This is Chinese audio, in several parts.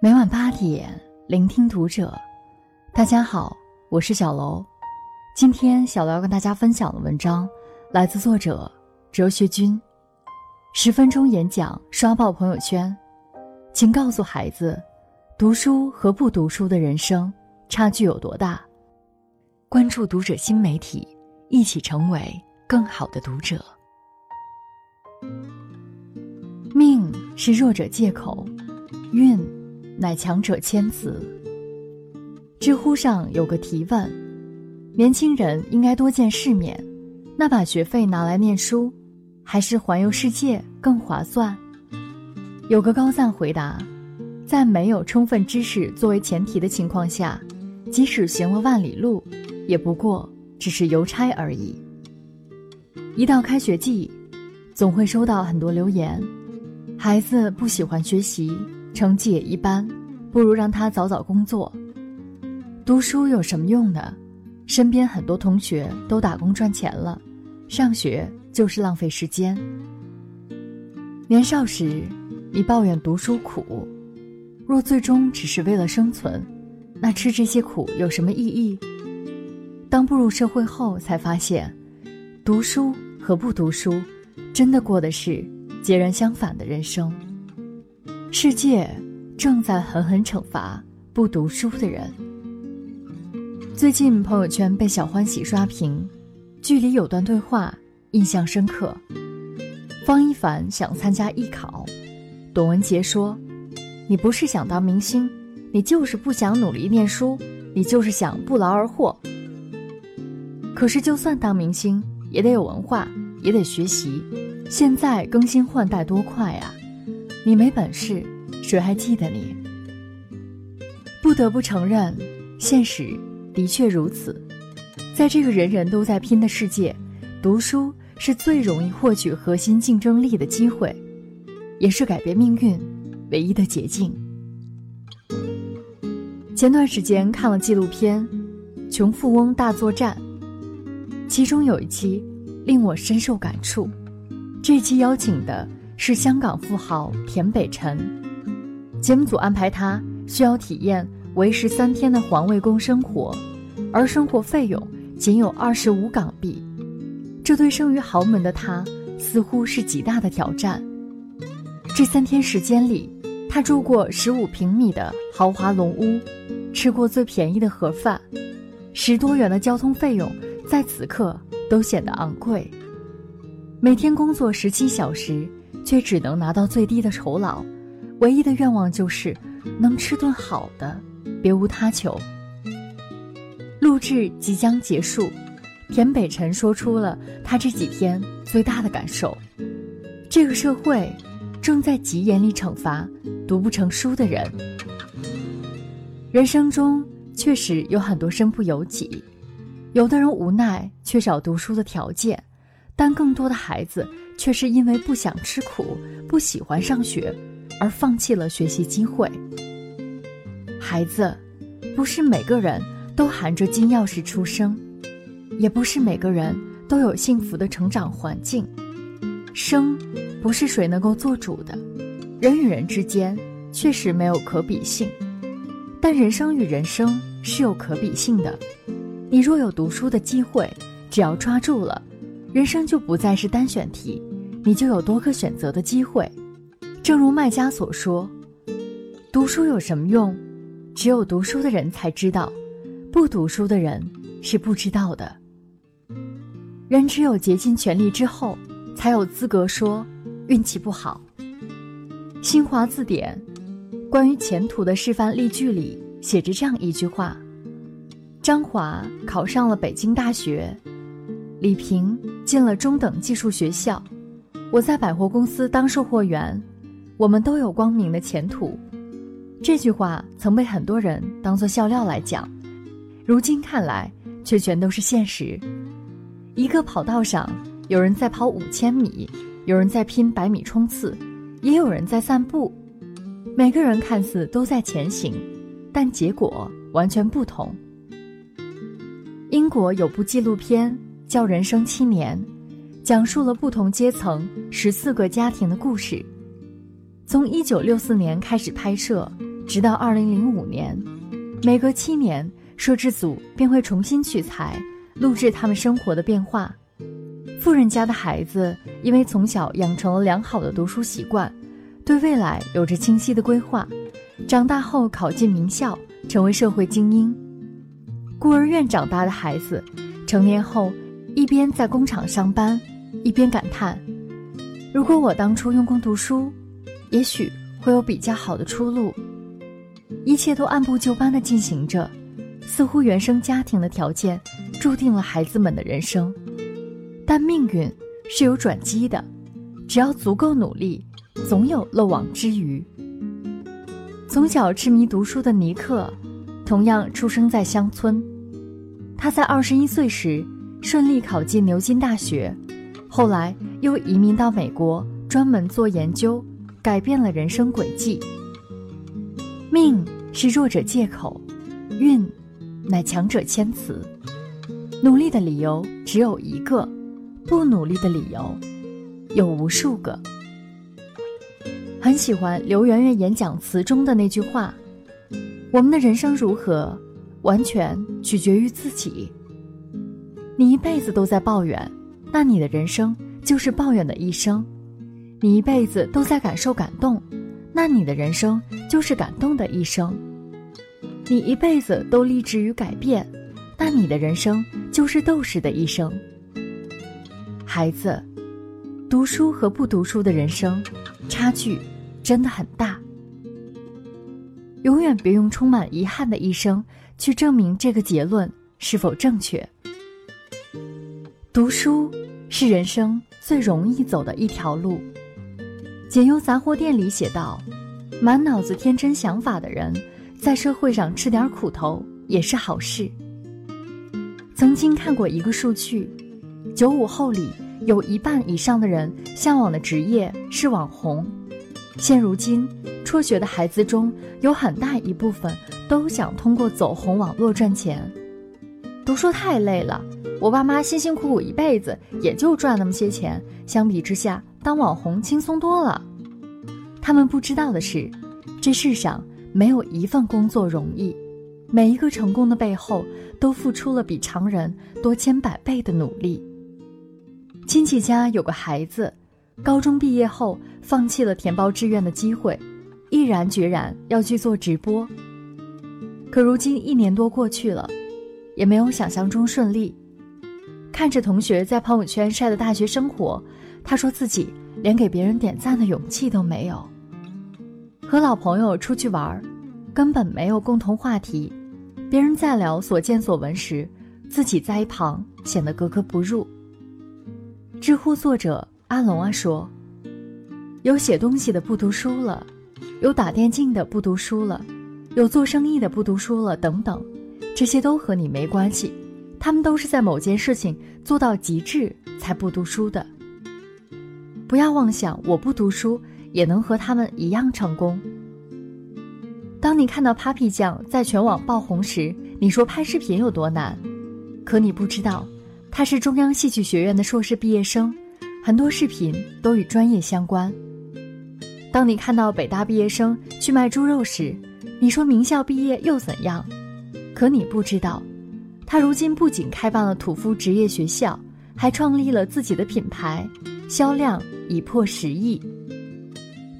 每晚八点，聆听读者。大家好，我是小楼。今天小楼要跟大家分享的文章，来自作者哲学君。十分钟演讲刷爆朋友圈，请告诉孩子，读书和不读书的人生差距有多大？关注读者新媒体，一起成为更好的读者。命是弱者借口，运。乃强者千辞。知乎上有个提问：年轻人应该多见世面，那把学费拿来念书，还是环游世界更划算？有个高赞回答：在没有充分知识作为前提的情况下，即使行了万里路，也不过只是邮差而已。一到开学季，总会收到很多留言：孩子不喜欢学习。成绩也一般，不如让他早早工作。读书有什么用呢？身边很多同学都打工赚钱了，上学就是浪费时间。年少时，你抱怨读书苦，若最终只是为了生存，那吃这些苦有什么意义？当步入社会后，才发现，读书和不读书，真的过的是截然相反的人生。世界正在狠狠惩罚不读书的人。最近朋友圈被小欢喜刷屏，剧里有段对话印象深刻。方一凡想参加艺考，董文杰说：“你不是想当明星，你就是不想努力念书，你就是想不劳而获。可是就算当明星，也得有文化，也得学习。现在更新换代多快啊！”你没本事，谁还记得你？不得不承认，现实的确如此。在这个人人都在拼的世界，读书是最容易获取核心竞争力的机会，也是改变命运唯一的捷径。前段时间看了纪录片《穷富翁大作战》，其中有一期令我深受感触。这期邀请的。是香港富豪田北辰，节目组安排他需要体验为时三天的环卫工生活，而生活费用仅有二十五港币，这对生于豪门的他似乎是极大的挑战。这三天时间里，他住过十五平米的豪华龙屋，吃过最便宜的盒饭，十多元的交通费用在此刻都显得昂贵。每天工作十七小时。却只能拿到最低的酬劳，唯一的愿望就是能吃顿好的，别无他求。录制即将结束，田北辰说出了他这几天最大的感受：这个社会正在极严厉惩罚读不成书的人。人生中确实有很多身不由己，有的人无奈缺少读书的条件，但更多的孩子。却是因为不想吃苦、不喜欢上学，而放弃了学习机会。孩子，不是每个人都含着金钥匙出生，也不是每个人都有幸福的成长环境。生，不是谁能够做主的，人与人之间确实没有可比性，但人生与人生是有可比性的。你若有读书的机会，只要抓住了。人生就不再是单选题，你就有多个选择的机会。正如卖家所说：“读书有什么用？只有读书的人才知道，不读书的人是不知道的。”人只有竭尽全力之后，才有资格说运气不好。新华字典关于前途的示范例句里写着这样一句话：“张华考上了北京大学。”李平进了中等技术学校，我在百货公司当售货员，我们都有光明的前途。这句话曾被很多人当作笑料来讲，如今看来却全都是现实。一个跑道上，有人在跑五千米，有人在拼百米冲刺，也有人在散步。每个人看似都在前行，但结果完全不同。英国有部纪录片。叫《人生七年》，讲述了不同阶层十四个家庭的故事。从一九六四年开始拍摄，直到二零零五年，每隔七年，摄制组便会重新取材，录制他们生活的变化。富人家的孩子因为从小养成了良好的读书习惯，对未来有着清晰的规划，长大后考进名校，成为社会精英。孤儿院长大的孩子，成年后一边在工厂上班，一边感叹：“如果我当初用功读书，也许会有比较好的出路。”一切都按部就班地进行着，似乎原生家庭的条件注定了孩子们的人生。但命运是有转机的，只要足够努力，总有漏网之鱼。从小痴迷读书的尼克，同样出生在乡村。他在二十一岁时顺利考进牛津大学，后来又移民到美国，专门做研究，改变了人生轨迹。命是弱者借口，运乃强者谦辞。努力的理由只有一个。不努力的理由有无数个。很喜欢刘媛媛演讲词中的那句话：“我们的人生如何，完全取决于自己。你一辈子都在抱怨，那你的人生就是抱怨的一生；你一辈子都在感受感动，那你的人生就是感动的一生；你一辈子都立志于改变，那你的人生就是斗士的一生。”孩子，读书和不读书的人生，差距真的很大。永远别用充满遗憾的一生去证明这个结论是否正确。读书是人生最容易走的一条路。解忧杂货店里写道：“满脑子天真想法的人，在社会上吃点苦头也是好事。”曾经看过一个数据。九五后里有一半以上的人向往的职业是网红。现如今，辍学的孩子中有很大一部分都想通过走红网络赚钱。读书太累了，我爸妈辛辛苦苦一辈子也就赚那么些钱，相比之下，当网红轻松多了。他们不知道的是，这世上没有一份工作容易，每一个成功的背后都付出了比常人多千百倍的努力。亲戚家有个孩子，高中毕业后放弃了填报志愿的机会，毅然决然要去做直播。可如今一年多过去了，也没有想象中顺利。看着同学在朋友圈晒的大学生活，他说自己连给别人点赞的勇气都没有。和老朋友出去玩，根本没有共同话题，别人在聊所见所闻时，自己在一旁显得格格不入。知乎作者阿龙啊说：“有写东西的不读书了，有打电竞的不读书了，有做生意的不读书了，等等，这些都和你没关系。他们都是在某件事情做到极致才不读书的。不要妄想我不读书也能和他们一样成功。当你看到 Papi 酱在全网爆红时，你说拍视频有多难，可你不知道。”他是中央戏剧学院的硕士毕业生，很多视频都与专业相关。当你看到北大毕业生去卖猪肉时，你说名校毕业又怎样？可你不知道，他如今不仅开办了土夫职业学校，还创立了自己的品牌，销量已破十亿。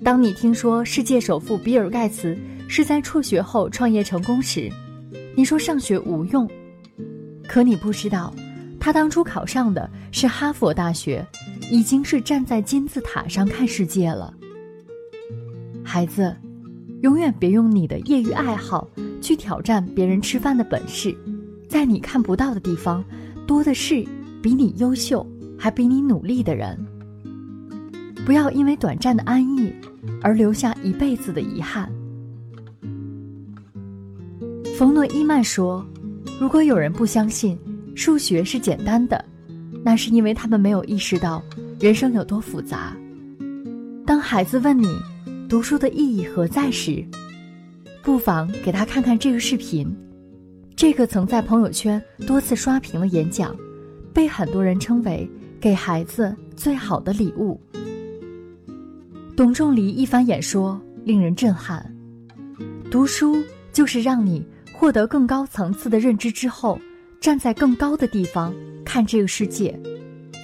当你听说世界首富比尔盖茨是在辍学后创业成功时，你说上学无用。可你不知道。他当初考上的是哈佛大学，已经是站在金字塔上看世界了。孩子，永远别用你的业余爱好去挑战别人吃饭的本事，在你看不到的地方，多的是比你优秀还比你努力的人。不要因为短暂的安逸，而留下一辈子的遗憾。冯诺依曼说：“如果有人不相信。”数学是简单的，那是因为他们没有意识到人生有多复杂。当孩子问你读书的意义何在时，不妨给他看看这个视频。这个曾在朋友圈多次刷屏的演讲，被很多人称为给孩子最好的礼物。董仲离一番演说令人震撼，读书就是让你获得更高层次的认知之后，站在更高的地方看这个世界，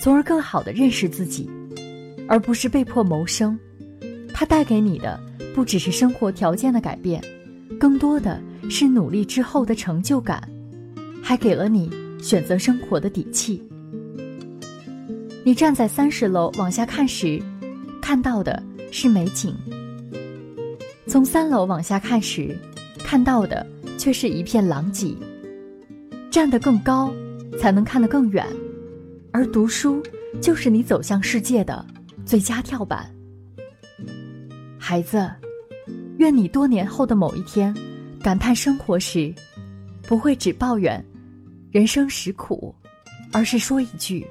从而更好的认识自己，而不是被迫谋生。它带给你的不只是生活条件的改变，更多的是努力之后的成就感，还给了你选择生活的底气。你站在三十楼往下看时，看到的是美景；从三楼往下看时，看到的却是一片狼藉。站得更高，才能看得更远，而读书就是你走向世界的最佳跳板。孩子，愿你多年后的某一天，感叹生活时，不会只抱怨人生实苦，而是说一句：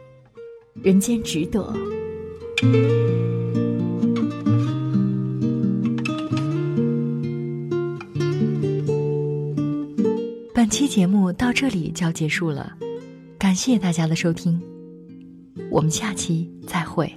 人间值得。本期节目到这里就要结束了，感谢大家的收听，我们下期再会。